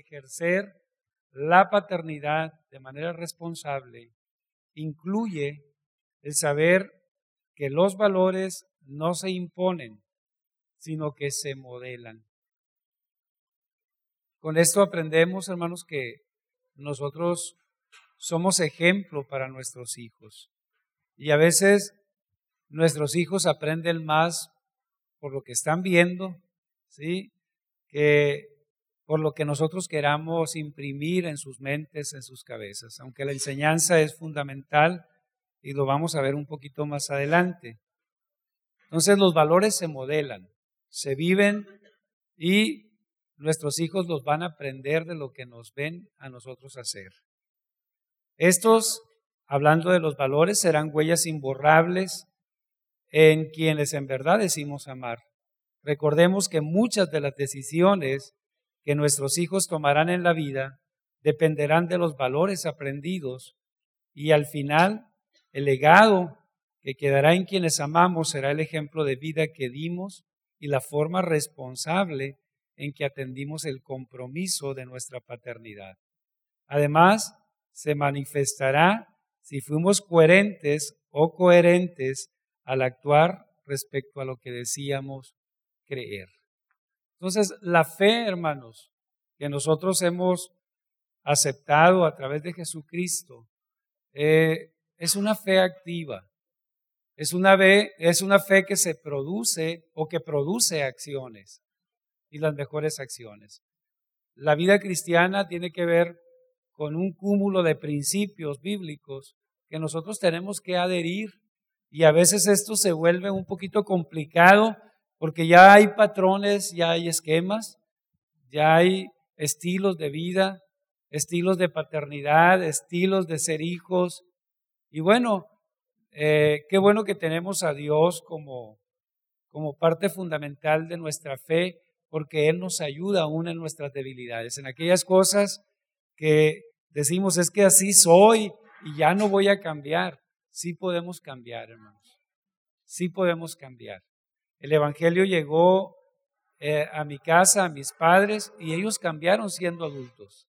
ejercer la paternidad de manera responsable incluye el saber que los valores no se imponen, sino que se modelan. Con esto aprendemos, hermanos, que nosotros somos ejemplo para nuestros hijos. Y a veces nuestros hijos aprenden más por lo que están viendo, ¿sí? Que por lo que nosotros queramos imprimir en sus mentes, en sus cabezas, aunque la enseñanza es fundamental y lo vamos a ver un poquito más adelante. Entonces los valores se modelan, se viven y nuestros hijos los van a aprender de lo que nos ven a nosotros hacer. Estos, hablando de los valores, serán huellas imborrables en quienes en verdad decimos amar. Recordemos que muchas de las decisiones que nuestros hijos tomarán en la vida dependerán de los valores aprendidos y al final el legado que quedará en quienes amamos será el ejemplo de vida que dimos y la forma responsable en que atendimos el compromiso de nuestra paternidad. Además, se manifestará si fuimos coherentes o coherentes al actuar respecto a lo que decíamos creer. Entonces, la fe, hermanos, que nosotros hemos aceptado a través de Jesucristo, eh, es una fe activa. Es una, fe, es una fe que se produce o que produce acciones y las mejores acciones. La vida cristiana tiene que ver con un cúmulo de principios bíblicos que nosotros tenemos que adherir y a veces esto se vuelve un poquito complicado porque ya hay patrones, ya hay esquemas, ya hay estilos de vida, estilos de paternidad, estilos de ser hijos. Y bueno, eh, qué bueno que tenemos a Dios como, como parte fundamental de nuestra fe, porque Él nos ayuda aún en nuestras debilidades, en aquellas cosas que decimos es que así soy y ya no voy a cambiar. Sí podemos cambiar, hermanos. Sí podemos cambiar. El Evangelio llegó eh, a mi casa, a mis padres, y ellos cambiaron siendo adultos.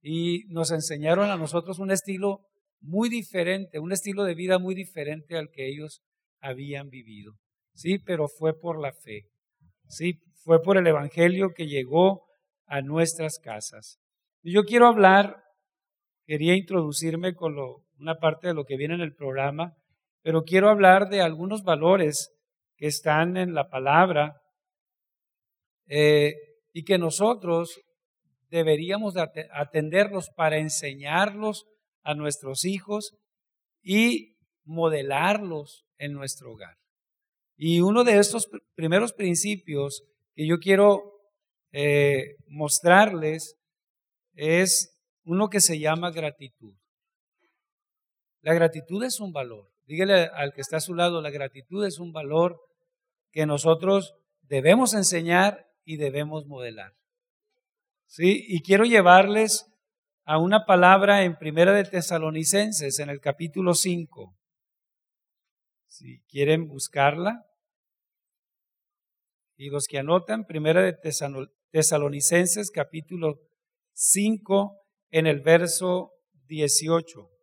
Y nos enseñaron a nosotros un estilo muy diferente, un estilo de vida muy diferente al que ellos habían vivido. Sí, pero fue por la fe. Sí, fue por el Evangelio que llegó a nuestras casas. Y yo quiero hablar, quería introducirme con una parte de lo que viene en el programa, pero quiero hablar de algunos valores que están en la palabra eh, y que nosotros deberíamos atenderlos para enseñarlos a nuestros hijos y modelarlos en nuestro hogar. Y uno de estos primeros principios que yo quiero eh, mostrarles es uno que se llama gratitud. La gratitud es un valor. Dígale al que está a su lado, la gratitud es un valor que nosotros debemos enseñar y debemos modelar. ¿Sí? Y quiero llevarles a una palabra en Primera de Tesalonicenses, en el capítulo 5. Si quieren buscarla. Y los que anotan, Primera de Tesalonicenses, capítulo 5, en el verso 18.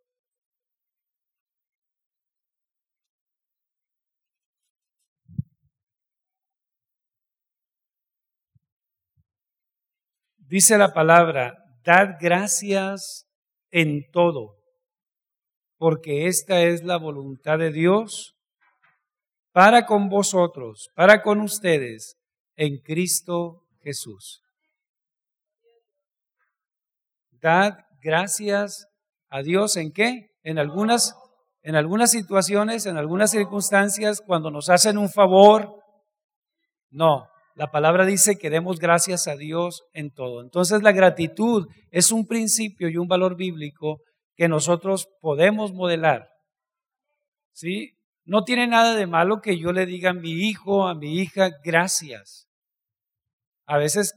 Dice la palabra, dad gracias en todo, porque esta es la voluntad de Dios para con vosotros, para con ustedes, en Cristo Jesús. Dad gracias a Dios en qué? En algunas, en algunas situaciones, en algunas circunstancias, cuando nos hacen un favor. No, la palabra dice que demos gracias a Dios en todo. Entonces la gratitud es un principio y un valor bíblico que nosotros podemos modelar. ¿Sí? No tiene nada de malo que yo le diga a mi hijo, a mi hija, gracias. A veces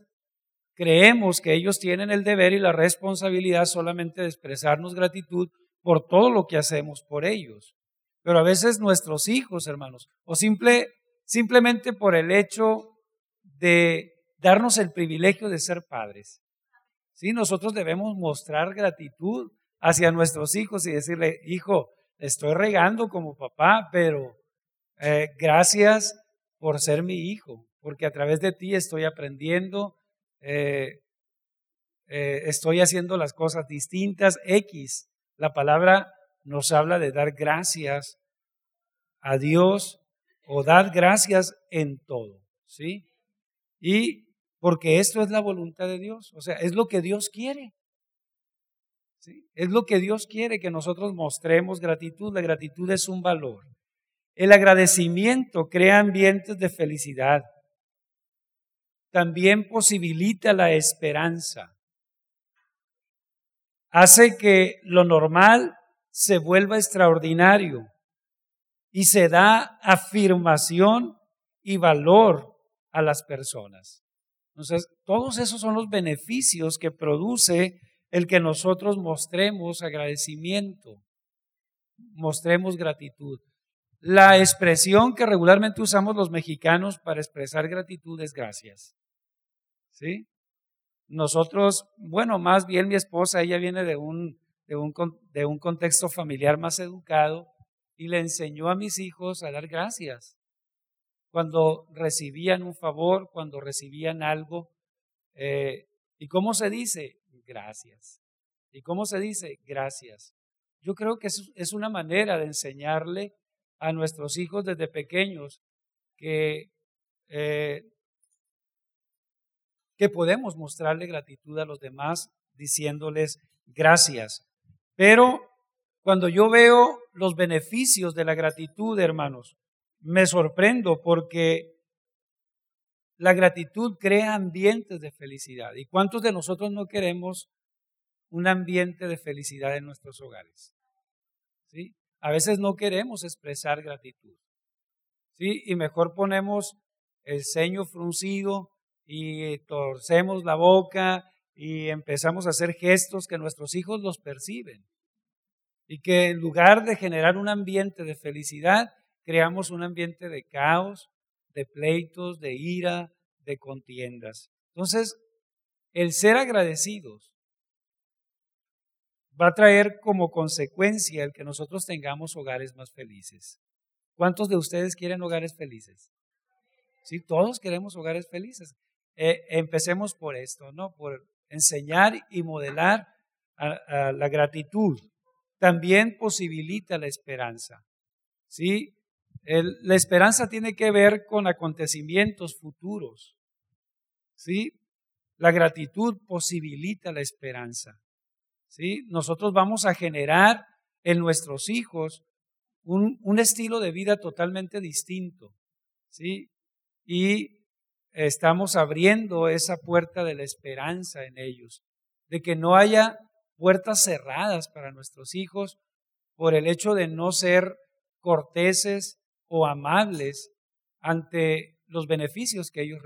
creemos que ellos tienen el deber y la responsabilidad solamente de expresarnos gratitud por todo lo que hacemos por ellos. Pero a veces nuestros hijos, hermanos, o simple, simplemente por el hecho de darnos el privilegio de ser padres. Sí, nosotros debemos mostrar gratitud hacia nuestros hijos y decirle, hijo, estoy regando como papá, pero eh, gracias por ser mi hijo, porque a través de ti estoy aprendiendo, eh, eh, estoy haciendo las cosas distintas. X, la palabra nos habla de dar gracias a Dios o dar gracias en todo, ¿sí? Y porque esto es la voluntad de Dios, o sea, es lo que Dios quiere. Es lo que Dios quiere que nosotros mostremos gratitud. La gratitud es un valor. El agradecimiento crea ambientes de felicidad. También posibilita la esperanza. Hace que lo normal se vuelva extraordinario y se da afirmación y valor a las personas. Entonces, todos esos son los beneficios que produce el que nosotros mostremos agradecimiento, mostremos gratitud. La expresión que regularmente usamos los mexicanos para expresar gratitud es gracias. ¿Sí? Nosotros, bueno, más bien mi esposa, ella viene de un, de un, de un contexto familiar más educado y le enseñó a mis hijos a dar gracias cuando recibían un favor, cuando recibían algo. Eh, ¿Y cómo se dice? Gracias. ¿Y cómo se dice? Gracias. Yo creo que es una manera de enseñarle a nuestros hijos desde pequeños que, eh, que podemos mostrarle gratitud a los demás diciéndoles gracias. Pero cuando yo veo los beneficios de la gratitud, hermanos, me sorprendo porque la gratitud crea ambientes de felicidad. ¿Y cuántos de nosotros no queremos un ambiente de felicidad en nuestros hogares? ¿Sí? A veces no queremos expresar gratitud. ¿Sí? Y mejor ponemos el ceño fruncido y torcemos la boca y empezamos a hacer gestos que nuestros hijos los perciben. Y que en lugar de generar un ambiente de felicidad, creamos un ambiente de caos, de pleitos, de ira, de contiendas. Entonces, el ser agradecidos va a traer como consecuencia el que nosotros tengamos hogares más felices. ¿Cuántos de ustedes quieren hogares felices? Sí, todos queremos hogares felices. Eh, empecemos por esto, ¿no? Por enseñar y modelar la gratitud. También posibilita la esperanza. ¿Sí? La esperanza tiene que ver con acontecimientos futuros. ¿Sí? La gratitud posibilita la esperanza. ¿Sí? Nosotros vamos a generar en nuestros hijos un, un estilo de vida totalmente distinto. ¿Sí? Y estamos abriendo esa puerta de la esperanza en ellos, de que no haya puertas cerradas para nuestros hijos por el hecho de no ser corteses, o amables ante los beneficios que ellos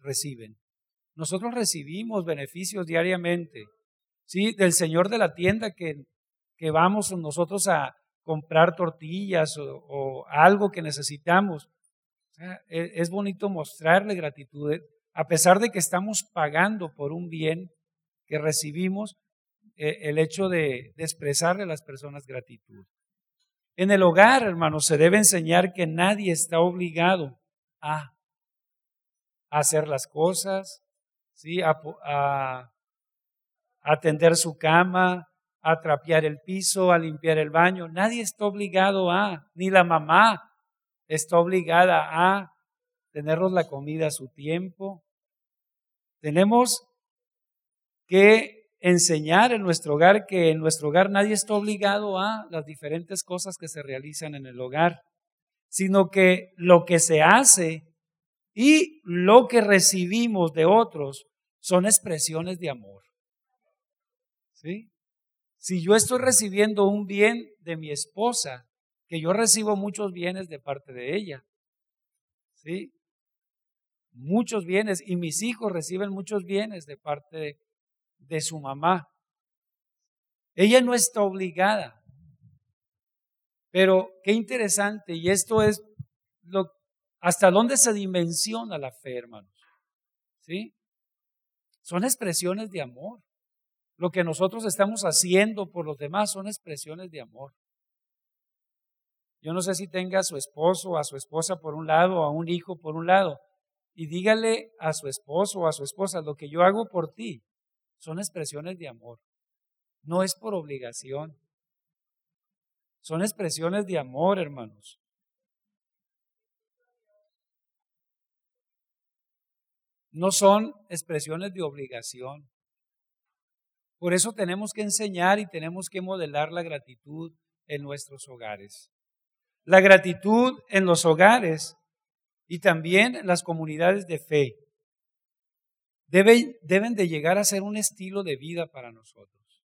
reciben. Nosotros recibimos beneficios diariamente, ¿sí? Del señor de la tienda que, que vamos nosotros a comprar tortillas o, algo que necesitamos. E, es bonito mostrarle gratitud, eh, a pesar de que estamos pagando por un bien que recibimos, e, el hecho de, de expresarle a las personas gratitud. En el hogar, hermanos, se debe enseñar que nadie está obligado a hacer las cosas, ¿sí? a, atender su cama, a trapear el piso, a limpiar el baño. Nadie está obligado a, ni la mamá está obligada a tenernos la comida a su tiempo. Tenemos que enseñar en nuestro hogar que en nuestro hogar nadie está obligado a las diferentes cosas que se realizan en el hogar, sino que lo que se hace y lo que recibimos de otros son expresiones de amor. ¿Sí? Si yo estoy recibiendo un bien de mi esposa, que yo recibo muchos bienes de parte de ella, ¿sí? Muchos bienes, y mis hijos reciben muchos bienes de parte de su mamá. Ella no está obligada. Pero qué interesante, y esto es lo, hasta dónde se dimensiona la fe, hermanos. ¿Sí? Son expresiones de amor. Lo que nosotros estamos haciendo por los demás son expresiones de amor. Yo no sé si tenga a su esposo a su esposa por un lado a un hijo por un lado. Y dígale a su esposo o a su esposa, lo que yo hago por ti son expresiones de amor. No es por obligación. Son expresiones de amor, hermanos. No son expresiones de obligación. Por eso tenemos que enseñar y tenemos que modelar la gratitud en nuestros hogares. La gratitud en los hogares y también en las comunidades de fe deben, deben de llegar a ser un estilo de vida para nosotros.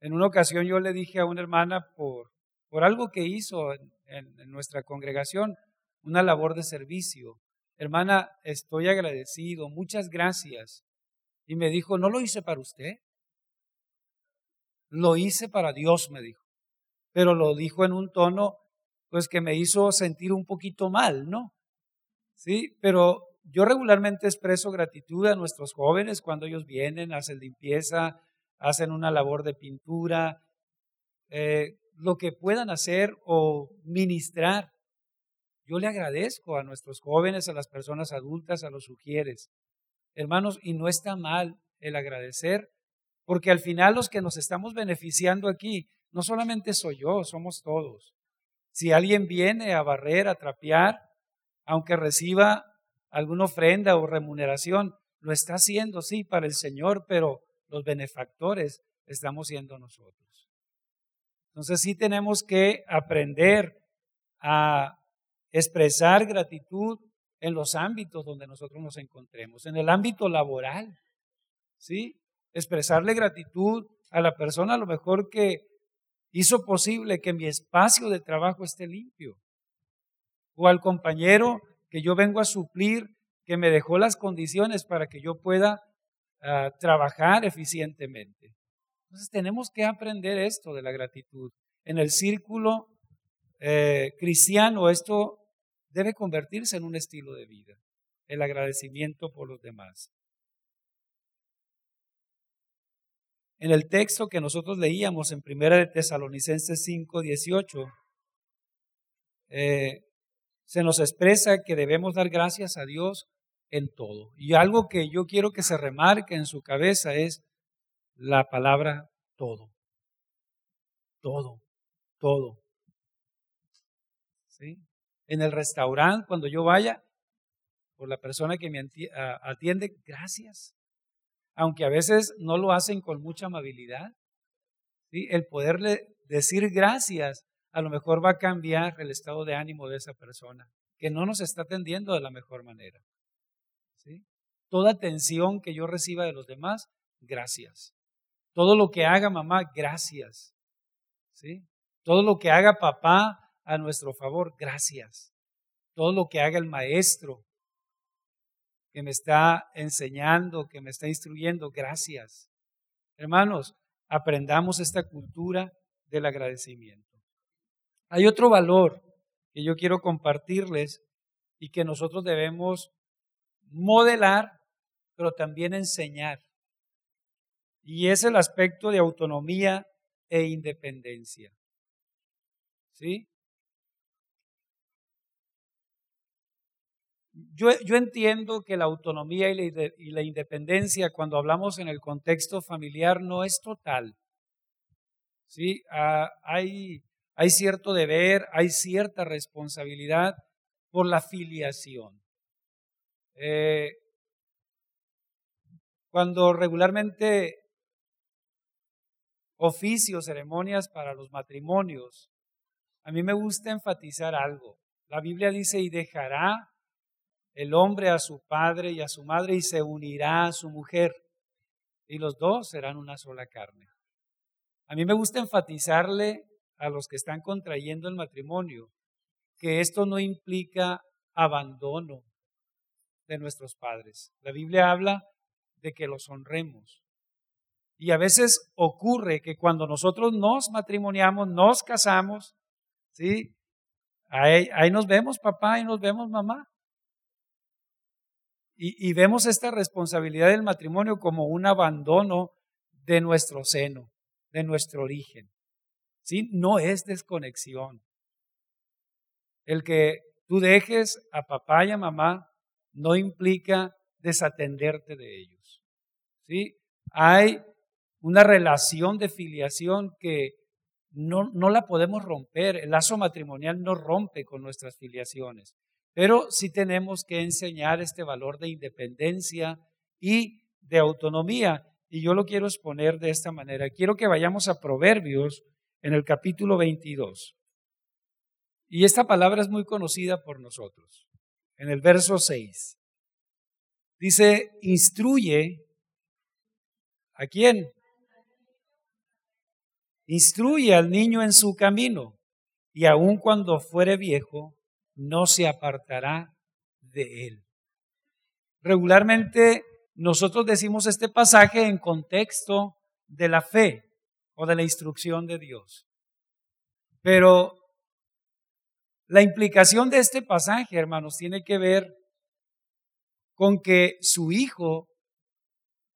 En una ocasión yo le dije a una hermana por, por algo que hizo en, en nuestra congregación, una labor de servicio. Hermana, estoy agradecido, muchas gracias. Y me dijo, no lo hice para usted, lo hice para Dios, me dijo. Pero lo dijo en un tono pues que me hizo sentir un poquito mal, ¿no? Sí, pero yo regularmente expreso gratitud a nuestros jóvenes cuando ellos vienen, hacen limpieza, hacen una labor de pintura, eh, lo que puedan hacer o ministrar. Yo le agradezco a nuestros jóvenes, a las personas adultas, a los sugieres. Hermanos, y no está mal el agradecer, porque al final los que nos estamos beneficiando aquí, no solamente soy yo, somos todos. Si alguien viene a barrer, a trapear, aunque reciba alguna ofrenda o remuneración, lo está haciendo, sí, para el Señor, pero los benefactores estamos siendo nosotros. Entonces sí tenemos que aprender a expresar gratitud en los ámbitos donde nosotros nos encontremos, en el ámbito laboral, ¿sí? Expresarle gratitud a la persona a lo mejor que hizo posible que mi espacio de trabajo esté limpio. O al compañero que yo vengo a suplir, que me dejó las condiciones para que yo pueda ah, trabajar eficientemente. Entonces tenemos que aprender esto de la gratitud. En el círculo eh, cristiano esto debe convertirse en un estilo de vida, el agradecimiento por los demás. En el texto que nosotros leíamos en Primera de Tesalonicenses 5, 18, eh, se nos expresa que debemos dar gracias a Dios en todo. Y algo que yo quiero que se remarque en su cabeza es la palabra todo. Todo, todo. ¿Sí? En el restaurante, cuando yo vaya, por la persona que me atiende, gracias aunque a veces no lo hacen con mucha amabilidad. ¿sí? El poderle decir gracias a lo mejor va a cambiar el estado de ánimo de esa persona, que no nos está atendiendo de la mejor manera. ¿sí? Toda atención que yo reciba de los demás, gracias. Todo lo que haga mamá, gracias. ¿sí? Todo lo que haga papá a nuestro favor, gracias. Todo lo que haga el maestro que me está enseñando, que me está instruyendo. Gracias. Hermanos, aprendamos esta cultura del agradecimiento. Hay otro valor que yo quiero compartirles y que nosotros debemos modelar, pero también enseñar. Y es el aspecto de autonomía e independencia. ¿Sí? Yo, entiendo que la autonomía y la, independencia, cuando hablamos en el contexto familiar, no es total. ¿Sí? Ah, hay, hay cierto deber, hay cierta responsabilidad por la filiación. Eh, cuando regularmente oficios, ceremonias para los matrimonios, a mí me gusta enfatizar algo. La Biblia dice, y dejará el hombre a su padre y a su madre y se unirá a su mujer y los dos serán una sola carne. A mí me gusta enfatizarle a los que están contrayendo el matrimonio que esto no implica abandono de nuestros padres. La Biblia habla de que los honremos. Y a veces ocurre que cuando nosotros nos matrimoniamos, nos casamos, ¿sí? Ahí, ahí nos vemos papá y nos vemos mamá. Y, vemos esta responsabilidad del matrimonio como un abandono de nuestro seno, de nuestro origen. ¿Sí? No es desconexión. El que tú dejes a papá y a mamá no implica desatenderte de ellos. ¿Sí? Hay una relación de filiación que no, no la podemos romper. El lazo matrimonial no rompe con nuestras filiaciones. Pero sí tenemos que enseñar este valor de independencia y de autonomía. Y yo lo quiero exponer de esta manera. Quiero que vayamos a Proverbios en el capítulo 22. Y esta palabra es muy conocida por nosotros. En el verso 6. Dice, instruye a quién? Instruye al niño en su camino y aun cuando fuere viejo, no se apartará de él. Regularmente nosotros decimos este pasaje en contexto de la fe o de la instrucción de Dios. Pero la implicación de este pasaje, hermanos, tiene que ver con que su hijo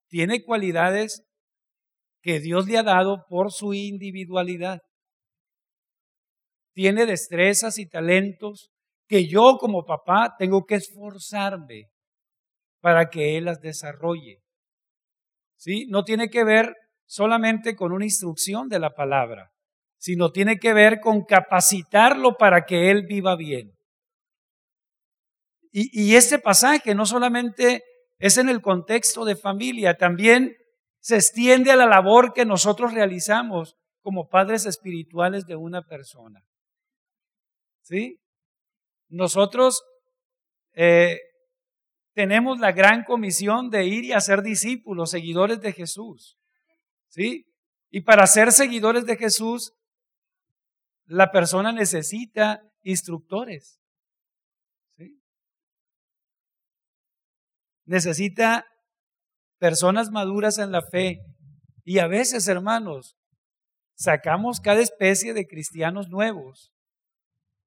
tiene cualidades que Dios le ha dado por su individualidad. Tiene destrezas y talentos que yo como papá tengo que esforzarme para que él las desarrolle. ¿Sí? No tiene que ver solamente con una instrucción de la palabra, sino tiene que ver con capacitarlo para que él viva bien. Y, este pasaje no solamente es en el contexto de familia, también se extiende a la labor que nosotros realizamos como padres espirituales de una persona. ¿Sí? Nosotros eh, tenemos la gran comisión de ir y hacer discípulos, seguidores de Jesús. ¿Sí? Y para ser seguidores de Jesús, la persona necesita instructores. Necesita personas maduras en la fe. Y a veces, hermanos, sacamos cada especie de cristianos nuevos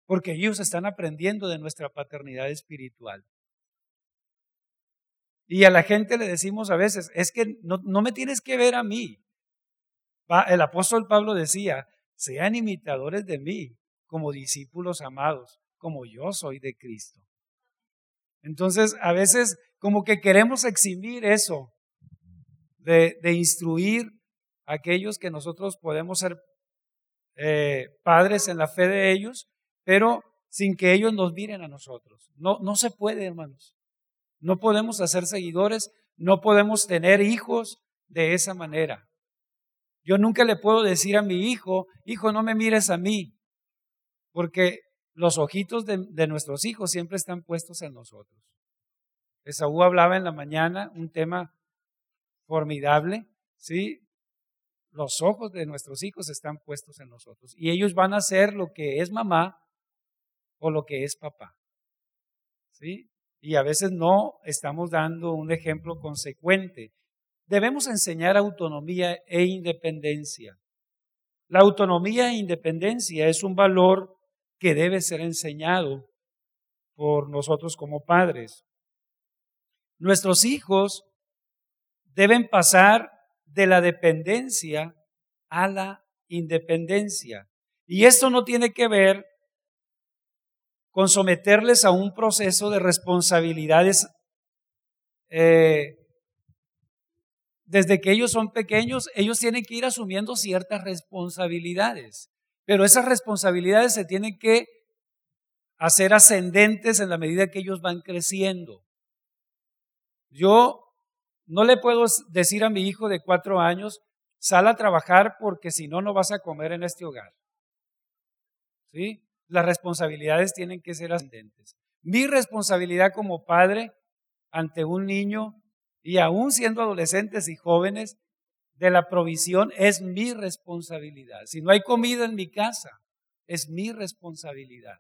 porque ellos están aprendiendo de nuestra paternidad espiritual. Y a la gente le decimos a veces, es que no, no me tienes que ver a mí. El apóstol Pablo decía, sean imitadores de mí como discípulos amados, como yo soy de Cristo. Entonces, a veces como que queremos eximir eso, de, instruir a aquellos que nosotros podemos ser eh, padres en la fe de ellos, pero sin que ellos nos miren a nosotros. No, no se puede, hermanos. No podemos hacer seguidores, no podemos tener hijos de esa manera. Yo nunca le puedo decir a mi hijo, hijo, no me mires a mí, porque los ojitos de, nuestros hijos siempre están puestos en nosotros. Esaú hablaba en la mañana un tema formidable, ¿sí? Los ojos de nuestros hijos están puestos en nosotros y ellos van a ser lo que es mamá o lo que es papá. ¿Sí? Y a veces no estamos dando un ejemplo consecuente. Debemos enseñar autonomía e independencia. La autonomía e independencia es un valor que debe ser enseñado por nosotros como padres. Nuestros hijos deben pasar de la dependencia a la independencia. Y esto no tiene que ver con someterles a un proceso de responsabilidades eh, desde que ellos son pequeños, ellos tienen que ir asumiendo ciertas responsabilidades, pero esas responsabilidades se tienen que hacer ascendentes en la medida que ellos van creciendo. Yo no le puedo decir a mi hijo de cuatro años, sal a trabajar porque si no, no vas a comer en este hogar. ¿Sí? las responsabilidades tienen que ser ascendentes. Mi responsabilidad como padre ante un niño y aún siendo adolescentes y jóvenes de la provisión es mi responsabilidad. Si no hay comida en mi casa, es mi responsabilidad.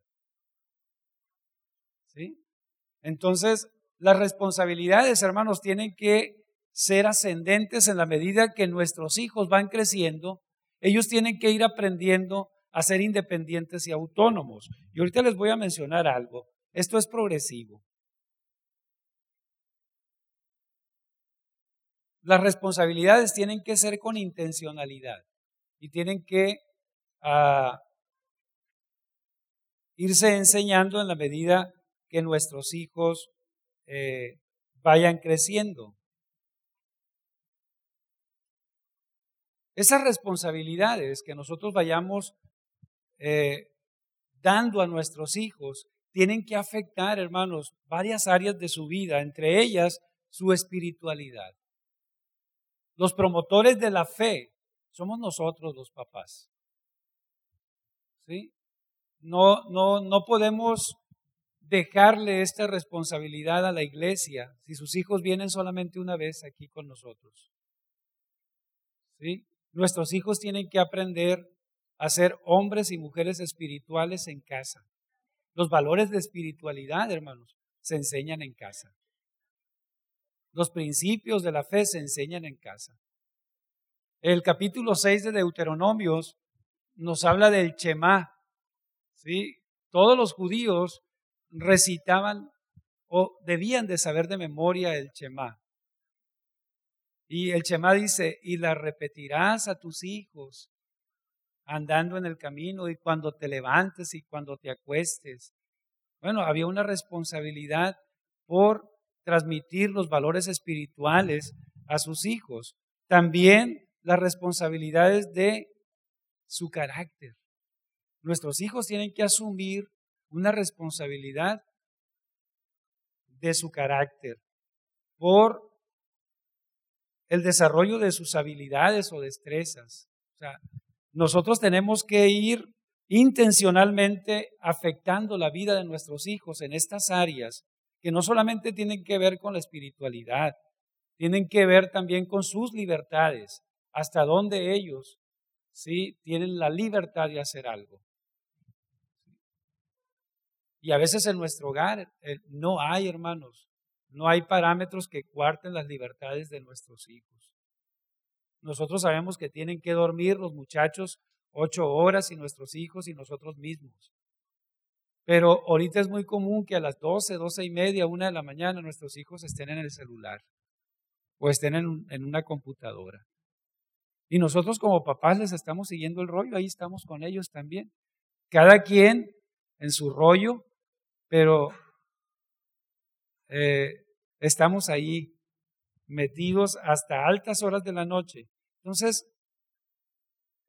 ¿Sí? Entonces, las responsabilidades, hermanos, tienen que ser ascendentes en la medida que nuestros hijos van creciendo. Ellos tienen que ir aprendiendo a ser independientes y autónomos. Y ahorita les voy a mencionar algo. Esto es progresivo. Las responsabilidades tienen que ser con intencionalidad y tienen que ah, irse enseñando en la medida que nuestros hijos eh, vayan creciendo. Esas responsabilidades que nosotros vayamos eh, dando a nuestros hijos tienen que afectar, hermanos, varias áreas de su vida, entre ellas su espiritualidad. Los promotores de la fe somos nosotros los papás. ¿Sí? No, no, no podemos dejarle esta responsabilidad a la iglesia si sus hijos vienen solamente una vez aquí con nosotros. ¿Sí? Nuestros hijos tienen que aprender a ser hombres y mujeres espirituales en casa. Los valores de espiritualidad, hermanos, se enseñan en casa. Los principios de la fe se enseñan en casa. El capítulo 6 de Deuteronomios nos habla del Chema. ¿sí? Todos los judíos recitaban o debían de saber de memoria el Chema. Y el Chema dice, y la repetirás a tus hijos andando en el camino y cuando te levantes y cuando te acuestes. Bueno, había una responsabilidad por transmitir los valores espirituales a sus hijos. También las responsabilidades de su carácter. Nuestros hijos tienen que asumir una responsabilidad de su carácter por el desarrollo de sus habilidades o destrezas. O sea, nosotros tenemos que ir intencionalmente afectando la vida de nuestros hijos en estas áreas que no solamente tienen que ver con la espiritualidad, tienen que ver también con sus libertades, hasta donde ellos sí tienen la libertad de hacer algo. Y a veces en nuestro hogar eh, no hay, hermanos, no hay parámetros que cuarten las libertades de nuestros hijos. Nosotros sabemos que tienen que dormir los muchachos ocho horas y nuestros hijos y nosotros mismos. Pero ahorita es muy común que a las doce, doce y media, una de la mañana nuestros hijos estén en el celular o estén en, en una computadora. Y nosotros como papás les estamos siguiendo el rollo, ahí estamos con ellos también. Cada quien en su rollo, pero eh, estamos ahí metidos hasta altas horas de la noche. Entonces,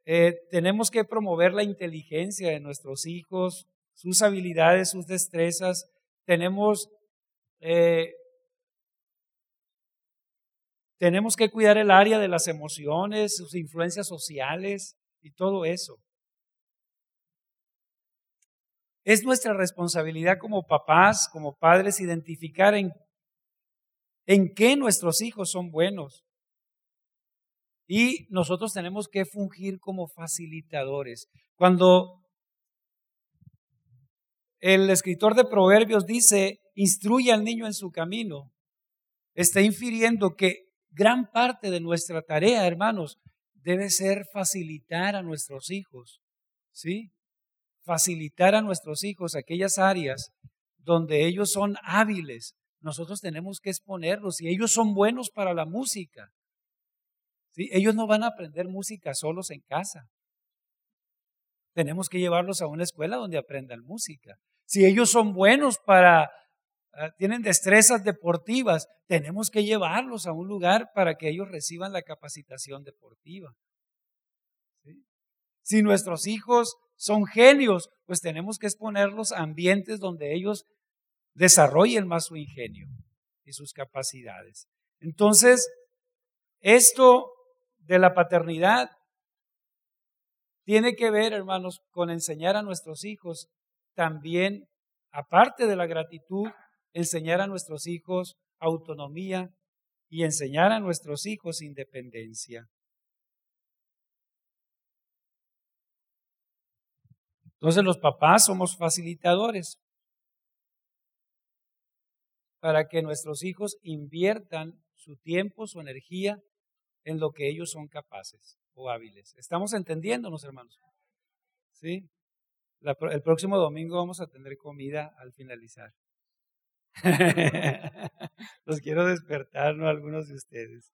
eh, tenemos que promover la inteligencia de nuestros hijos, sus habilidades, sus destrezas. Tenemos, eh, tenemos que cuidar el área de las emociones, sus influencias sociales y todo eso. Es nuestra responsabilidad como papás, como padres, identificar en, en qué nuestros hijos son buenos. Y nosotros tenemos que fungir como facilitadores. Cuando el escritor de Proverbios dice, instruye al niño en su camino, está infiriendo que gran parte de nuestra tarea, hermanos, debe ser facilitar a nuestros hijos. ¿Sí? facilitar a nuestros hijos aquellas áreas donde ellos son hábiles. Nosotros tenemos que exponerlos y ellos son buenos para la música. Ellos no van a aprender música solos en casa. Tenemos que llevarlos a una escuela donde aprendan música. Si ellos son buenos para, ah, tienen destrezas deportivas, tenemos que llevarlos a un lugar para que ellos reciban la capacitación deportiva. Si nuestros hijos son genios, pues tenemos que exponerlos a ambientes donde ellos desarrollen más su ingenio y sus capacidades. Entonces, esto de la paternidad tiene que ver, hermanos, con enseñar a nuestros hijos también, aparte de la gratitud, enseñar a nuestros hijos autonomía y enseñar a nuestros hijos independencia. Entonces los papás somos facilitadores para que nuestros hijos inviertan su tiempo, su energía en lo que ellos son capaces o hábiles. ¿Estamos entendiéndonos, hermanos? ¿Sí? El próximo domingo vamos a tener comida al finalizar. Los quiero despertar, ¿no? Algunos de ustedes.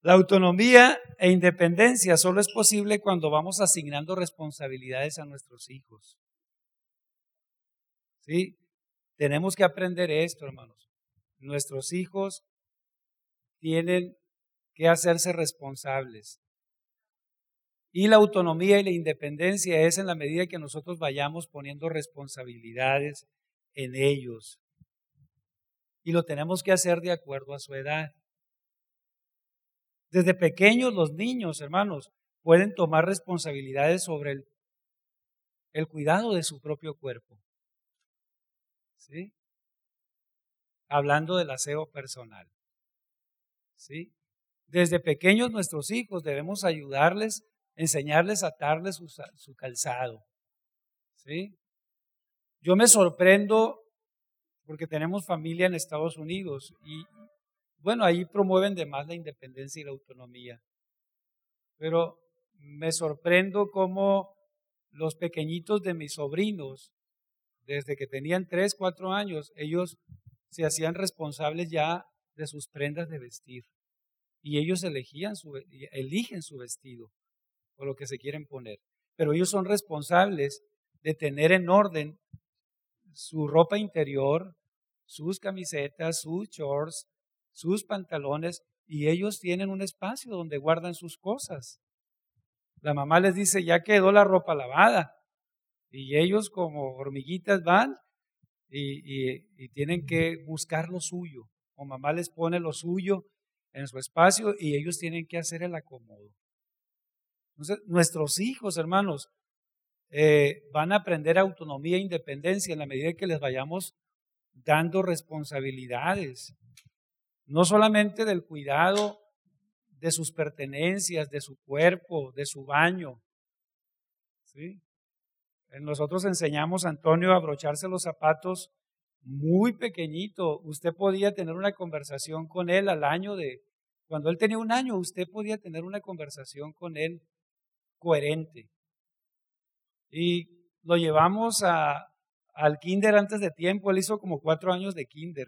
La autonomía e independencia solo es posible cuando vamos asignando responsabilidades a nuestros hijos. ¿Sí? Tenemos que aprender esto, hermanos. Nuestros hijos tienen que hacerse responsables. Y la autonomía y la independencia es en la medida que nosotros vayamos poniendo responsabilidades en ellos. Y lo tenemos que hacer de acuerdo a su edad. Desde pequeños los niños, hermanos, pueden tomar responsabilidades sobre el, el cuidado de su propio cuerpo. ¿Sí? Hablando del aseo personal. ¿Sí? Desde pequeños nuestros hijos debemos ayudarles, enseñarles a atarles su, calzado. ¿Sí? Yo me sorprendo porque tenemos familia en Estados Unidos y, bueno, ahí promueven de más la independencia y la autonomía. Pero me sorprendo cómo los pequeñitos de mis sobrinos, desde que tenían 3, 4 años, ellos se hacían responsables ya de sus prendas de vestir. Y ellos elegían su, eligen su vestido o lo que se quieren poner. Pero ellos son responsables de tener en orden su ropa interior, sus camisetas, sus shorts, sus pantalones y ellos tienen un espacio donde guardan sus cosas. La mamá les dice, ya quedó la ropa lavada. Y ellos como hormiguitas van y, tienen que buscar lo suyo. O mamá les pone lo suyo en su espacio y ellos tienen que hacer el acomodo. Entonces, nuestros hijos, hermanos, eh, van a aprender autonomía e independencia en la medida que les vayamos dando responsabilidades no solamente del cuidado de sus pertenencias, de su cuerpo, de su baño. ¿sí? Nosotros enseñamos a Antonio a abrocharse los zapatos muy pequeñito. Usted podía tener una conversación con él al año de, cuando él tenía un año, usted podía tener una conversación con él coherente. Y lo llevamos a, al kinder antes de tiempo, él hizo como cuatro años de kinder.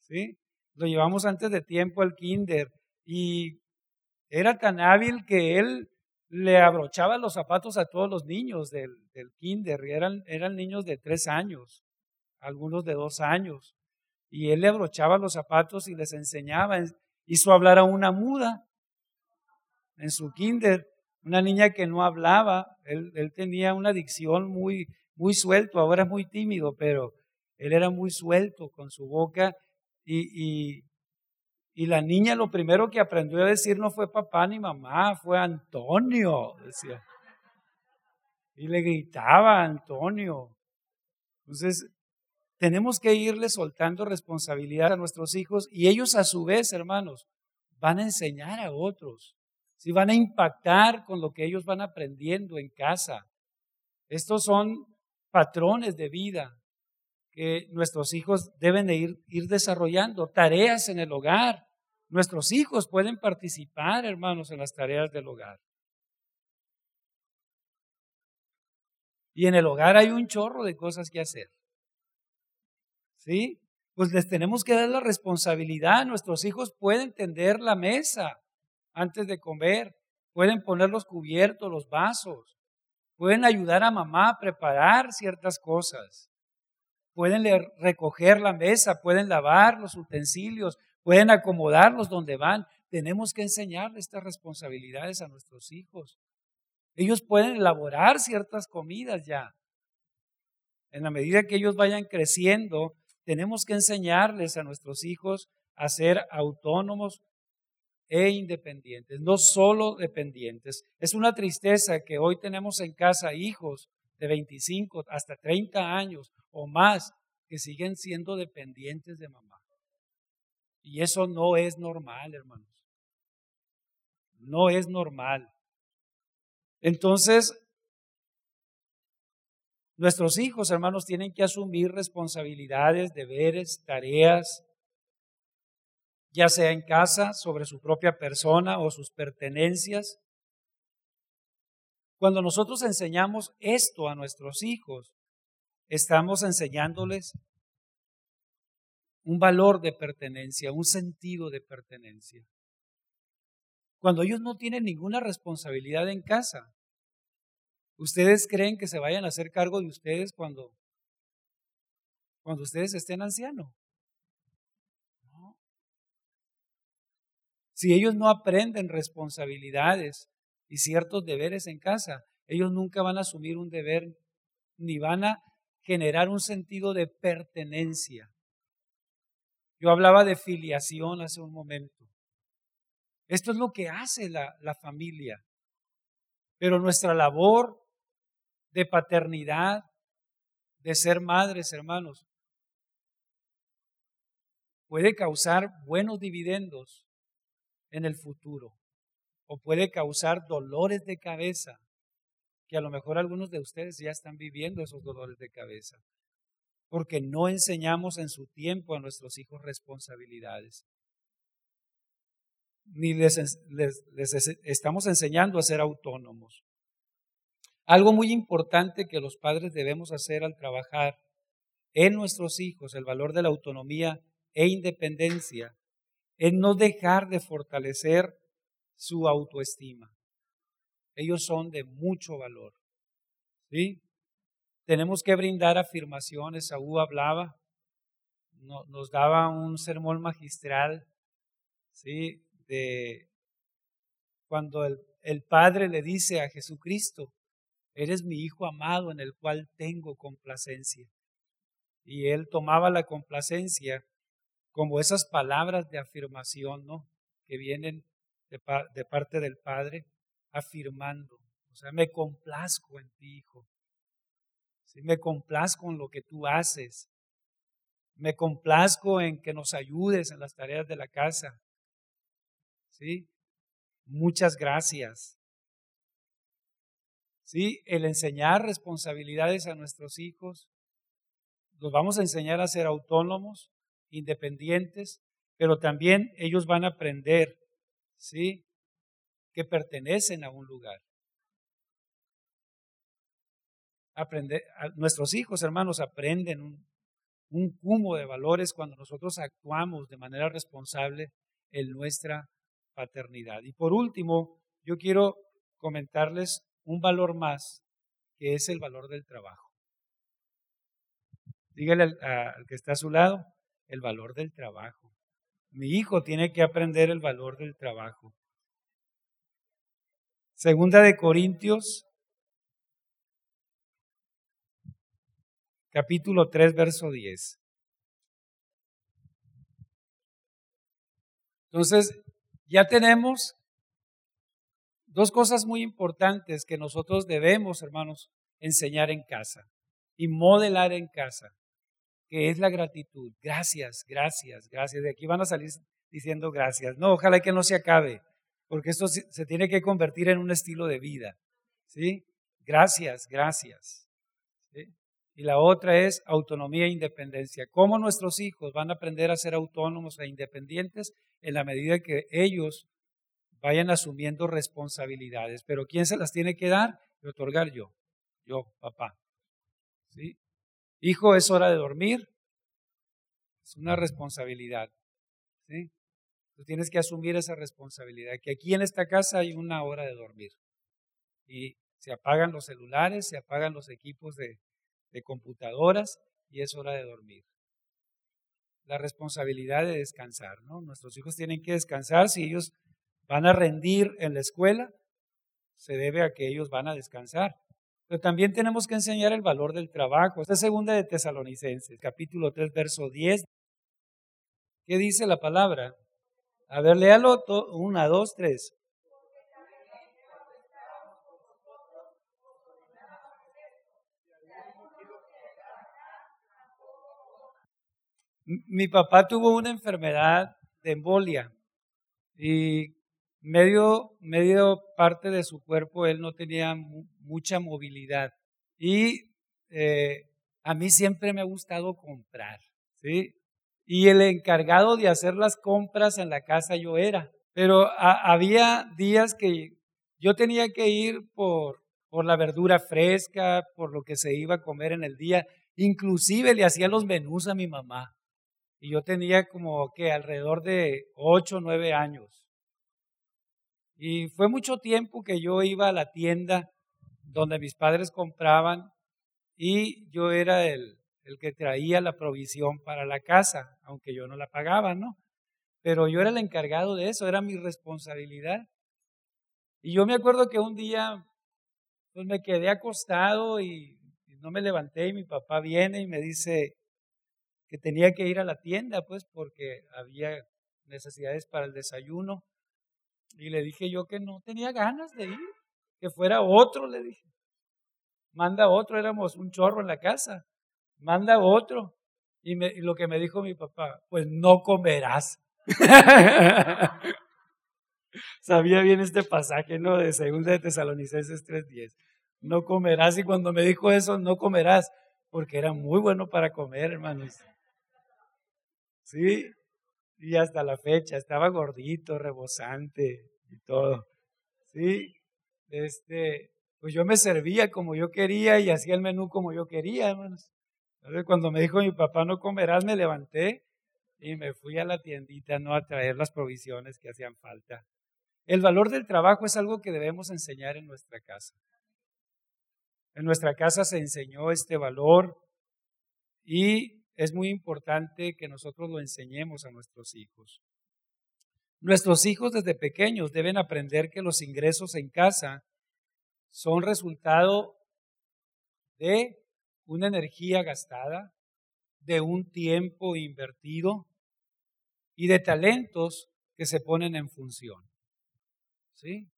¿Sí? Lo llevamos antes de tiempo al kinder y era tan hábil que él le abrochaba los zapatos a todos los niños del, del kinder. eran, eran niños de tres años, algunos de dos años. Y él le abrochaba los zapatos y les enseñaba. Hizo hablar a una muda en su kinder, una niña que no hablaba. Él, él tenía una dicción muy, muy suelto, ahora es muy tímido, pero él era muy suelto con su boca y, y, la niña lo primero que aprendió a decir no fue papá ni mamá, fue Antonio, decía. Y le gritaba Antonio. Entonces, tenemos que irle soltando responsabilidad a nuestros hijos y ellos a su vez, hermanos, van a enseñar a otros. Si van a impactar con lo que ellos van aprendiendo en casa. Estos son patrones de vida que nuestros hijos deben de ir, ir desarrollando, tareas en el hogar. Nuestros hijos pueden participar, hermanos, en las tareas del hogar. Y en el hogar hay un chorro de cosas que hacer. ¿Sí? Pues les tenemos que dar la responsabilidad. Nuestros hijos pueden tender la mesa antes de comer, pueden poner los cubiertos, los vasos, pueden ayudar a mamá a preparar ciertas cosas pueden recoger la mesa, pueden lavar los utensilios, pueden acomodarlos donde van. Tenemos que enseñarles estas responsabilidades a nuestros hijos. Ellos pueden elaborar ciertas comidas ya. En la medida que ellos vayan creciendo, tenemos que enseñarles a nuestros hijos a ser autónomos e independientes, no solo dependientes. Es una tristeza que hoy tenemos en casa hijos de 25 hasta 30 años o más que siguen siendo dependientes de mamá. Y eso no es normal, hermanos. No es normal. Entonces, nuestros hijos, hermanos, tienen que asumir responsabilidades, deberes, tareas, ya sea en casa, sobre su propia persona o sus pertenencias. Cuando nosotros enseñamos esto a nuestros hijos, estamos enseñándoles un valor de pertenencia, un sentido de pertenencia. Cuando ellos no tienen ninguna responsabilidad en casa, ¿ustedes creen que se vayan a hacer cargo de ustedes cuando, cuando ustedes estén ancianos? Si ellos no aprenden responsabilidades y ciertos deberes en casa, ellos nunca van a asumir un deber ni van a generar un sentido de pertenencia. Yo hablaba de filiación hace un momento. Esto es lo que hace la, la familia. Pero nuestra labor de paternidad, de ser madres, hermanos, puede causar buenos dividendos en el futuro o puede causar dolores de cabeza, que a lo mejor algunos de ustedes ya están viviendo esos dolores de cabeza porque no enseñamos en su tiempo a nuestros hijos responsabilidades. Ni les, estamos enseñando a ser autónomos. Algo muy importante que los padres debemos hacer al trabajar en nuestros hijos, el valor de la autonomía e independencia, es no dejar de fortalecer su autoestima. Ellos son de mucho valor. ¿Sí? tenemos que brindar afirmaciones. Saúl hablaba, nos daba un sermón magistral, ¿sí? De cuando el Padre le dice a Jesucristo, eres mi Hijo amado en el cual tengo complacencia. Y él tomaba la complacencia como esas palabras de afirmación, ¿no? Que vienen de, parte del Padre, afirmando. O sea, me complazco en ti, Hijo. Me complazco en lo que tú haces. Me complazco en que nos ayudes en las tareas de la casa. ¿Sí? Muchas gracias. ¿Sí? El enseñar responsabilidades a nuestros hijos. Los vamos a enseñar a ser autónomos, independientes, pero también ellos van a aprender, ¿sí? Que pertenecen a un lugar aprender, nuestros hijos, hermanos, aprenden un, un cúmulo de valores cuando nosotros actuamos de manera responsable en nuestra paternidad. Y por último, yo quiero comentarles un valor más, que es el valor del trabajo. Dígale al, al, que está a su lado, el valor del trabajo. Mi hijo tiene que aprender el valor del trabajo. Segunda de Corintios capítulo 3, verso 10. Entonces, ya tenemos dos cosas muy importantes que nosotros debemos, hermanos, enseñar en casa y modelar en casa, que es la gratitud. Gracias, gracias, gracias. De aquí van a salir diciendo gracias. No, ojalá que no se acabe, porque esto se tiene que convertir en un estilo de vida. ¿Sí? Gracias, gracias. Y la otra es autonomía e independencia. ¿Cómo nuestros hijos van a aprender a ser autónomos e independientes en la medida que ellos vayan asumiendo responsabilidades? Pero ¿quién se las tiene que dar y otorgar yo? Yo, papá. ¿Sí? Hijo, es hora de dormir. Es una responsabilidad. ¿Sí? Tú tienes que asumir esa responsabilidad, que aquí en esta casa hay una hora de dormir. Y se apagan los celulares, se apagan los equipos de, de computadoras y es hora de dormir. La responsabilidad de descansar, ¿no? Nuestros hijos tienen que descansar. Si ellos van a rendir en la escuela, se debe a que ellos van a descansar. Pero también tenemos que enseñar el valor del trabajo. Esta es segunda de Tesalonicenses, capítulo 3, verso 10. ¿Qué dice la palabra? A ver, léalo. Una, dos, tres. Mi papá tuvo una enfermedad de embolia y medio, medio parte de su cuerpo él no tenía mucha movilidad. Y eh, a mí siempre me ha gustado comprar, ¿sí? Y el encargado de hacer las compras en la casa yo era. Pero había días que yo tenía que ir por, por la verdura fresca, por lo que se iba a comer en el día. Inclusive le hacía los menús a mi mamá. Y yo tenía como que alrededor de 8 o 9 años. Y fue mucho tiempo que yo iba a la tienda donde mis padres compraban y yo era el, el que traía la provisión para la casa, aunque yo no la pagaba, ¿no? Pero yo era el encargado de eso, era mi responsabilidad. Y yo me acuerdo que un día pues me quedé acostado y no me levanté y mi papá viene y me dice que tenía que ir a la tienda, pues porque había necesidades para el desayuno. Y le dije yo que no tenía ganas de ir, que fuera otro, le dije. Manda otro, éramos un chorro en la casa. Manda otro. Y, me, lo que me dijo mi papá, pues no comerás. Sabía bien este pasaje, ¿no? De Segunda de Tesalonicenses 3.10. No comerás. Y cuando me dijo eso, no comerás, porque era muy bueno para comer, hermanos. Sí, y hasta la fecha, estaba gordito, rebosante y todo. Sí, este, pues yo me servía como yo quería y hacía el menú como yo quería, hermanos. Entonces, cuando me dijo mi papá no comerás, me levanté y me fui a la tiendita ¿no? a traer las provisiones que hacían falta. El valor del trabajo es algo que debemos enseñar en nuestra casa. En nuestra casa se enseñó este valor y es muy importante que nosotros lo enseñemos a nuestros hijos. Nuestros hijos desde pequeños deben aprender que los ingresos en casa son resultado de una energía gastada, de un tiempo invertido y de talentos que se ponen en función. ¿Sí?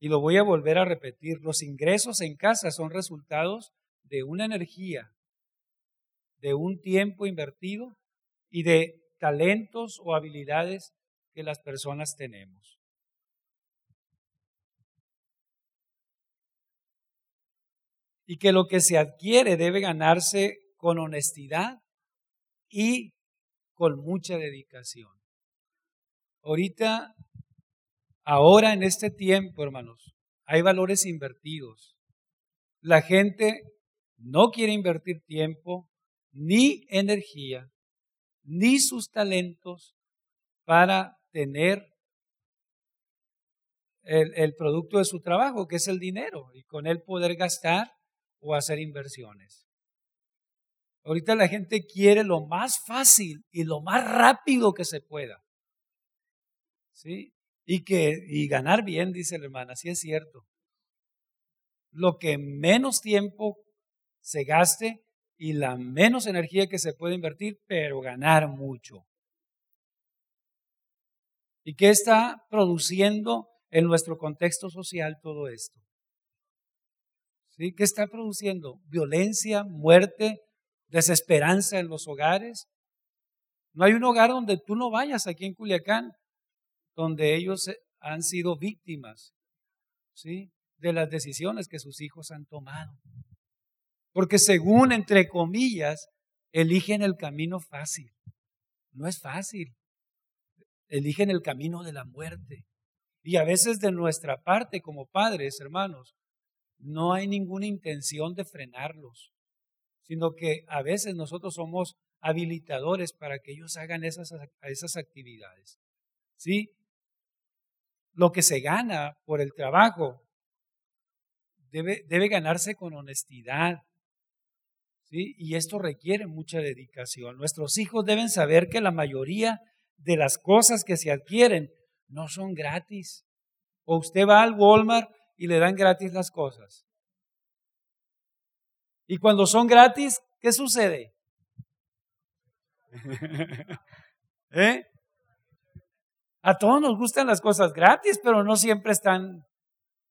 Y lo voy a volver a repetir, los ingresos en casa son resultados de una energía, de un tiempo invertido y de talentos o habilidades que las personas tenemos. Y que lo que se adquiere debe ganarse con honestidad y con mucha dedicación. Ahorita, ahora en este tiempo, hermanos, hay valores invertidos. La gente no quiere invertir tiempo ni energía ni sus talentos para tener el, producto de su trabajo, que es el dinero, y con él poder gastar o hacer inversiones. Ahorita la gente quiere lo más fácil y lo más rápido que se pueda. ¿Sí? Y, que, y ganar bien, dice la hermana, sí es cierto. Lo que menos tiempo se gaste, y la menos energía que se puede invertir, pero ganar mucho. ¿Y qué está produciendo en nuestro contexto social todo esto? ¿Sí? ¿Qué está produciendo? Violencia, muerte, desesperanza en los hogares. No hay un hogar donde tú no vayas aquí en Culiacán, donde ellos han sido víctimas ¿sí? de las decisiones que sus hijos han tomado. Porque según, entre comillas, eligen el camino fácil. No es fácil. Eligen el camino de la muerte. Y a veces de nuestra parte como padres, hermanos, no hay ninguna intención de frenarlos, sino que a veces nosotros somos habilitadores para que ellos hagan esas, esas actividades. ¿Sí? Lo que se gana por el trabajo debe, debe ganarse con honestidad, y esto requiere mucha dedicación. Nuestros hijos deben saber que la mayoría de las cosas que se adquieren no son gratis. O usted va al Walmart y le dan gratis las cosas. Y cuando son gratis, ¿qué sucede? ¿Eh? A todos nos gustan las cosas gratis, pero no siempre están,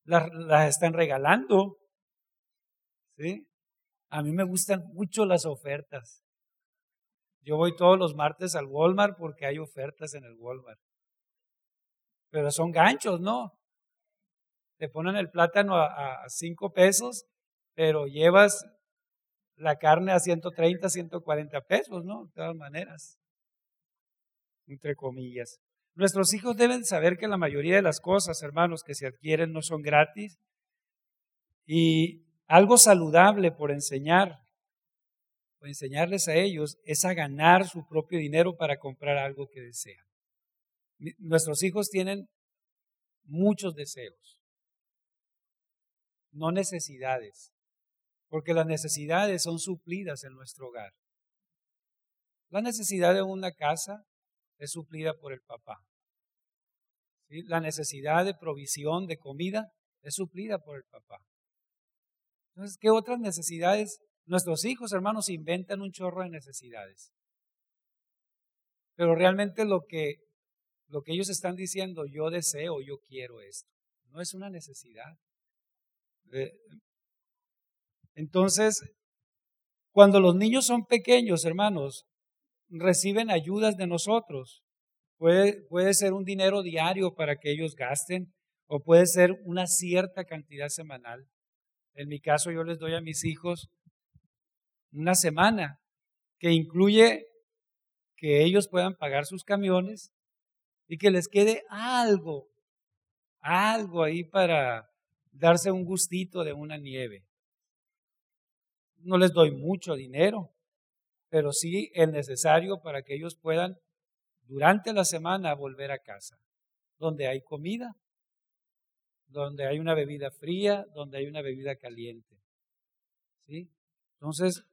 las, las están regalando. ¿Sí? A mí me gustan mucho las ofertas. Yo voy todos los martes al Walmart porque hay ofertas en el Walmart. Pero son ganchos, ¿no? Te ponen el plátano a, cinco pesos, pero llevas la carne a 130, 140 pesos, ¿no? De todas maneras. Entre comillas. Nuestros hijos deben saber que la mayoría de las cosas, hermanos, que se adquieren no son gratis. Y algo saludable por enseñar o enseñarles a ellos es a ganar su propio dinero para comprar algo que desean. Nuestros hijos tienen muchos deseos, no necesidades, porque las necesidades son suplidas en nuestro hogar. La necesidad de una casa es suplida por el papá. La necesidad de provisión de comida es suplida por el papá. Entonces, ¿qué otras necesidades? Nuestros hijos, hermanos, inventan un chorro de necesidades. Pero realmente lo que, lo que ellos están diciendo, yo deseo, yo quiero esto, no es una necesidad. Eh, entonces, cuando los niños son pequeños, hermanos, reciben ayudas de nosotros. Puede, puede ser un dinero diario para que ellos gasten o puede ser una cierta cantidad semanal. En mi caso yo les doy a mis hijos una semana que incluye que ellos puedan pagar sus camiones y que les quede algo, algo ahí para darse un gustito de una nieve. No les doy mucho dinero, pero sí el necesario para que ellos puedan durante la semana volver a casa, donde hay comida, donde hay una bebida fría, donde hay una bebida caliente. ¿Sí? Entonces,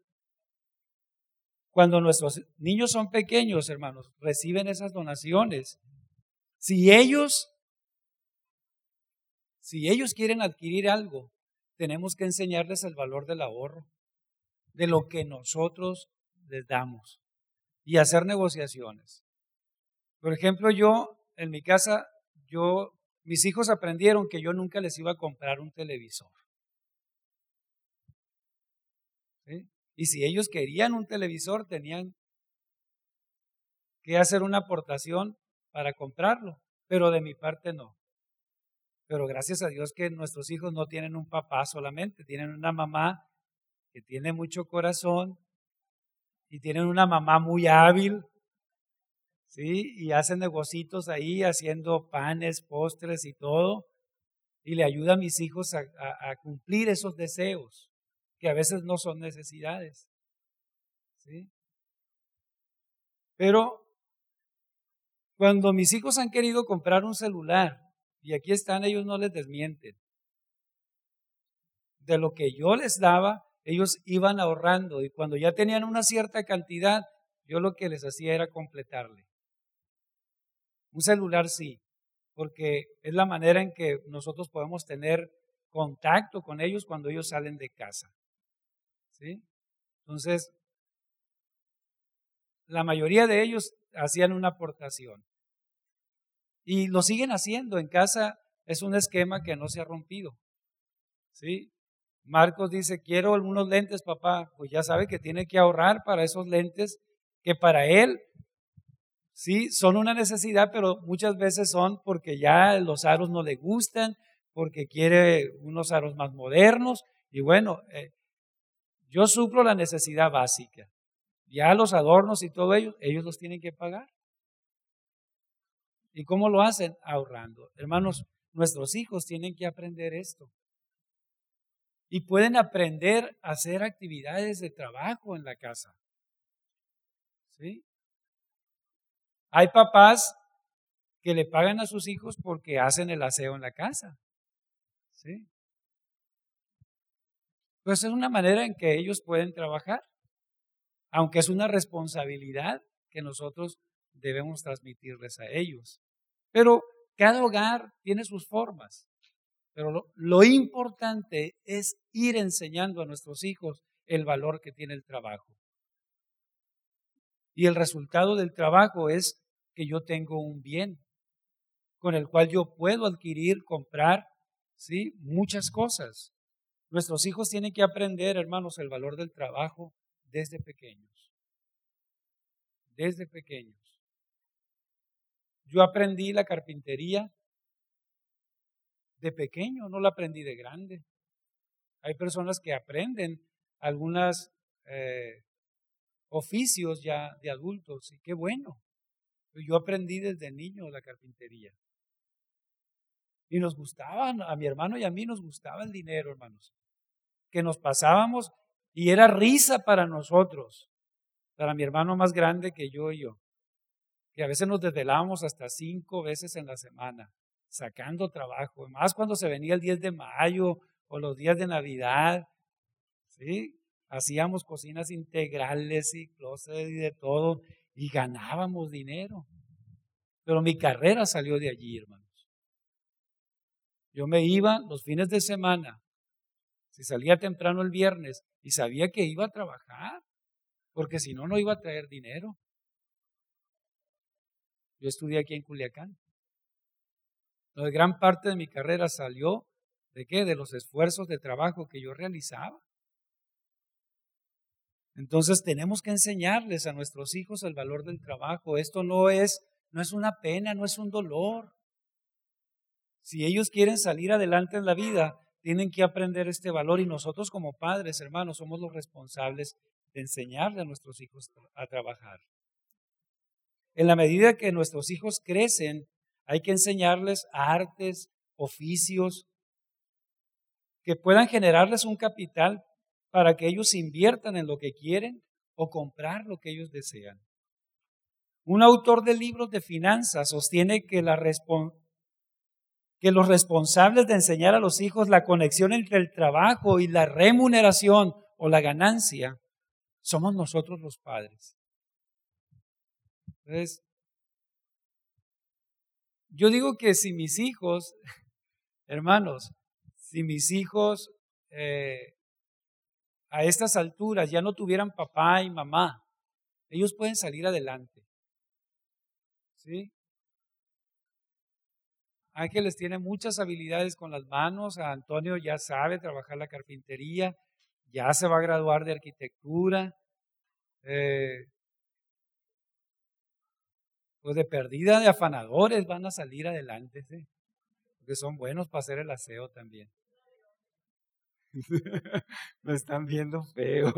cuando nuestros niños son pequeños, hermanos, reciben esas donaciones. Si ellos, si ellos quieren adquirir algo, tenemos que enseñarles el valor del ahorro, de lo que nosotros les damos y hacer negociaciones. Por ejemplo, yo en mi casa, yo, mis hijos aprendieron que yo nunca les iba a comprar un televisor. Y si ellos querían un televisor, tenían que hacer una aportación para comprarlo, pero de mi parte no. Pero gracias a Dios que nuestros hijos no tienen un papá solamente, tienen una mamá que tiene mucho corazón y tienen una mamá muy hábil, ¿sí? Y hacen negocios ahí haciendo panes, postres y todo, y le ayuda a mis hijos a, a cumplir esos deseos, que a veces no son necesidades, ¿sí? Pero cuando mis hijos han querido comprar un celular, y aquí están, ellos no les desmienten, de lo que yo les daba, ellos iban ahorrando y cuando ya tenían una cierta cantidad, yo lo que les hacía era completarle. Un celular sí, porque es la manera en que nosotros podemos tener contacto con ellos cuando ellos salen de casa. ¿Sí? Entonces, la mayoría de ellos hacían una aportación. Y lo siguen haciendo en casa, es un esquema que no se ha rompido. ¿Sí? Marcos dice, quiero algunos lentes, papá. Pues ya sabe que tiene que ahorrar para esos lentes que para él, sí, son una necesidad, pero muchas veces son porque ya los aros no le gustan, porque quiere unos aros más modernos. Y bueno, eh, yo suplo la necesidad básica. Ya los adornos y todo ello, ellos los tienen que pagar. ¿Y cómo lo hacen? Ahorrando. Hermanos, nuestros hijos tienen que aprender esto y pueden aprender a hacer actividades de trabajo en la casa. ¿Sí? Hay papás que le pagan a sus hijos porque hacen el aseo en la casa. ¿Sí? Pues es una manera en que ellos pueden trabajar, aunque es una responsabilidad que nosotros debemos transmitirles a ellos. Pero cada hogar tiene sus formas. Pero lo, importante es ir enseñando a nuestros hijos el valor que tiene el trabajo. Y el resultado del trabajo es que yo tengo un bien con el cual yo puedo adquirir, comprar, ¿sí? Muchas cosas. Nuestros hijos tienen que aprender, hermanos, el valor del trabajo desde pequeños. Desde pequeños. Yo aprendí la carpintería de pequeño, no lo aprendí de grande. Hay personas que aprenden algunos eh, oficios ya de adultos y qué bueno. Yo aprendí desde niño la carpintería. Y nos gustaba, a mi hermano y a mí nos gustaba el dinero, hermanos. Que nos pasábamos, Y era risa para nosotros, para mi hermano más grande que yo y yo, que a veces nos desvelábamos hasta cinco veces en la semana, sacando trabajo, más cuando se venía el 10 de mayo o los días de Navidad, ¿sí? Hacíamos cocinas integrales y closet y de todo, y ganábamos dinero. Pero mi carrera salió de allí, hermanos. Yo me iba los fines de semana, si salía temprano el viernes, y sabía que iba a trabajar, porque si no, no iba a traer dinero. Yo estudié aquí en Culiacán. Entonces, gran parte de mi carrera salió de qué? De los esfuerzos de trabajo que yo realizaba. Entonces tenemos que enseñarles a nuestros hijos el valor del trabajo. Esto no es, no es una pena, no es un dolor. Si ellos quieren salir adelante en la vida, tienen que aprender este valor y nosotros como padres, hermanos, somos los responsables de enseñarle a nuestros hijos a trabajar. En la medida que nuestros hijos crecen, hay que enseñarles artes, oficios, que puedan generarles un capital para que ellos inviertan en lo que quieren o comprar lo que ellos desean. Un autor de libros de finanzas sostiene que, los responsables de enseñar a los hijos la conexión entre el trabajo y la remuneración o la ganancia somos nosotros los padres. Entonces, yo digo que si mis hijos, hermanos, si mis hijos eh, a estas alturas ya no tuvieran papá y mamá, ellos pueden salir adelante. ¿Sí? Ángeles tiene muchas habilidades con las manos, a Antonio ya sabe trabajar la carpintería, ya se va a graduar de arquitectura. Eh, pues de perdida de afanadores van a salir adelante, ¿sí? porque son buenos para hacer el aseo también. Me están viendo feo.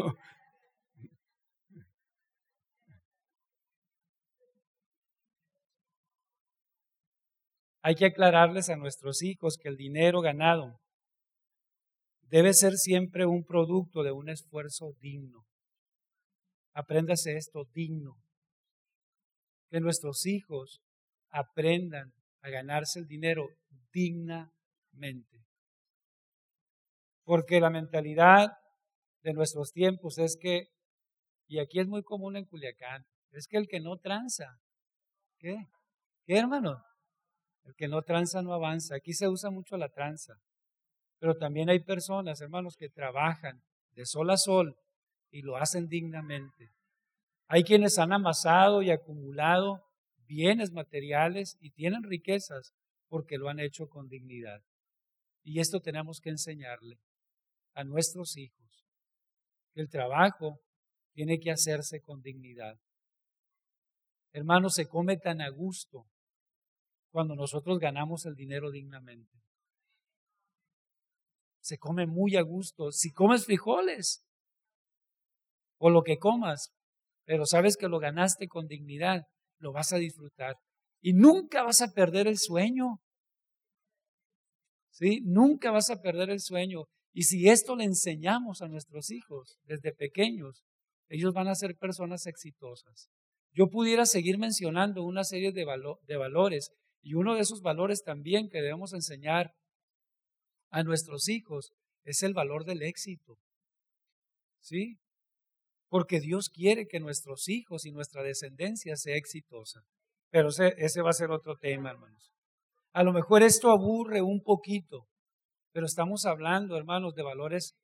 Hay que aclararles a nuestros hijos que el dinero ganado debe ser siempre un producto de un esfuerzo digno. Apréndase esto, digno. Que nuestros hijos aprendan a ganarse el dinero dignamente. Porque la mentalidad de nuestros tiempos es que, y aquí es muy común en Culiacán, es que el que no tranza, ¿qué? ¿Qué hermano? El que no tranza no avanza. Aquí se usa mucho la tranza. Pero también hay personas, hermanos, que trabajan de sol a sol y lo hacen dignamente. Hay quienes han amasado y acumulado bienes materiales y tienen riquezas porque lo han hecho con dignidad. Y esto tenemos que enseñarle a nuestros hijos. El trabajo tiene que hacerse con dignidad. Hermano, se come tan a gusto cuando nosotros ganamos el dinero dignamente. Se come muy a gusto. Si comes frijoles o lo que comas, pero sabes que lo ganaste con dignidad, lo vas a disfrutar. Y nunca vas a perder el sueño. ¿Sí? Nunca vas a perder el sueño. Y si esto le enseñamos a nuestros hijos desde pequeños, ellos van a ser personas exitosas. Yo pudiera seguir mencionando una serie de, de valores y uno de esos valores también que debemos enseñar a nuestros hijos es el valor del éxito. ¿Sí? Porque Dios quiere que nuestros hijos y nuestra descendencia sea exitosa. Pero ese, ese va a ser otro tema, hermanos. A lo mejor esto aburre un poquito, pero estamos hablando, hermanos, de valores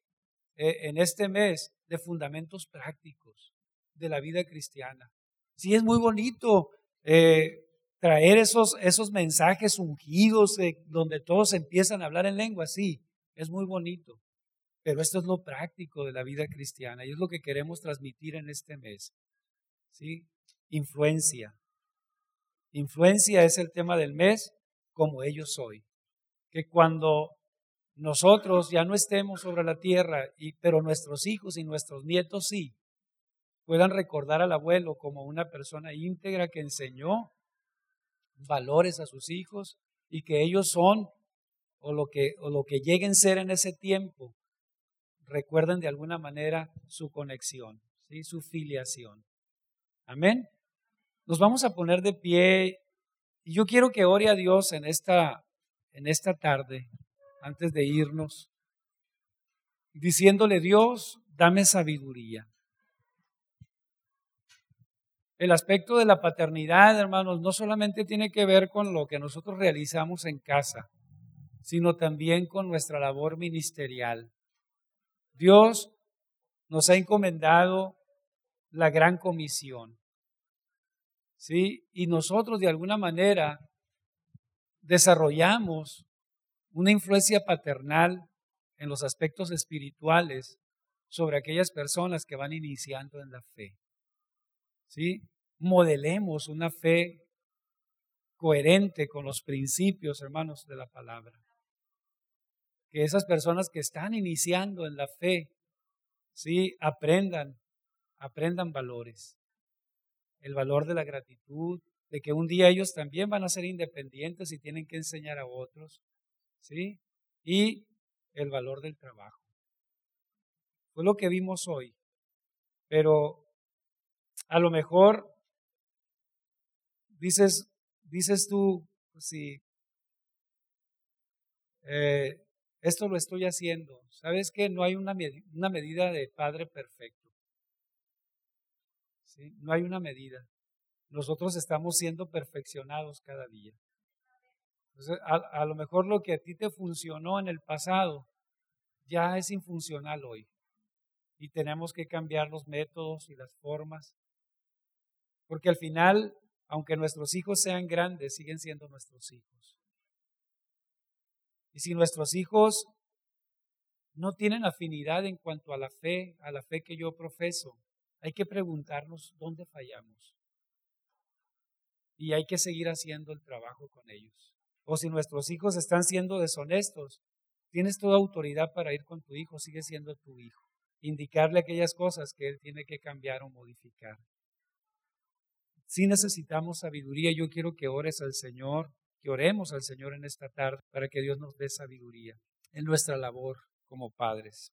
eh, en este mes, de fundamentos prácticos de la vida cristiana. Sí, es muy bonito eh, traer esos, esos mensajes ungidos donde todos empiezan a hablar en lengua, sí, es muy bonito. Pero esto es lo práctico de la vida cristiana y es lo que queremos transmitir en este mes. ¿Sí? Influencia. Influencia es el tema del mes como ellos soy. Que cuando nosotros ya no estemos sobre la tierra, pero nuestros hijos y nuestros nietos sí, puedan recordar al abuelo como una persona íntegra que enseñó valores a sus hijos y que ellos son o lo que, o lo que lleguen a ser en ese tiempo recuerden de alguna manera su conexión, ¿sí? su filiación. Amén. Nos vamos a poner de pie y yo quiero que ore a Dios en esta, en esta tarde, antes de irnos, diciéndole, Dios, dame sabiduría. El aspecto de la paternidad, hermanos, no solamente tiene que ver con lo que nosotros realizamos en casa, sino también con nuestra labor ministerial. Dios nos ha encomendado la gran comisión. ¿Sí? Y nosotros de alguna manera desarrollamos una influencia paternal en los aspectos espirituales sobre aquellas personas que van iniciando en la fe. ¿sí? Modelemos una fe coherente con los principios, hermanos, de la palabra. Que esas personas que están iniciando en la fe, ¿sí? Aprendan, aprendan valores. El valor de la gratitud, de que un día ellos también van a ser independientes y tienen que enseñar a otros, ¿sí? Y el valor del trabajo. Fue lo que vimos hoy. Pero a lo mejor dices, dices tú, si pues eh, esto lo estoy haciendo, ¿sabes que no hay una, una medida de padre perfecto? ¿Sí? No hay una medida. Nosotros estamos siendo perfeccionados cada día. A, a lo mejor lo que a ti te funcionó en el pasado ya es infuncional hoy. Y tenemos que cambiar los métodos y las formas porque al final, aunque nuestros hijos sean grandes, siguen siendo nuestros hijos. Y si nuestros hijos no tienen afinidad en cuanto a la fe, a la fe que yo profeso, hay que preguntarnos dónde fallamos. Y hay que seguir haciendo el trabajo con ellos. O si nuestros hijos están siendo deshonestos, tienes toda autoridad para ir con tu hijo, sigue siendo tu hijo. Indicarle aquellas cosas que él tiene que cambiar o modificar. Si necesitamos sabiduría, yo quiero que ores al Señor, que oremos al Señor en esta tarde para que Dios nos dé sabiduría en nuestra labor como padres.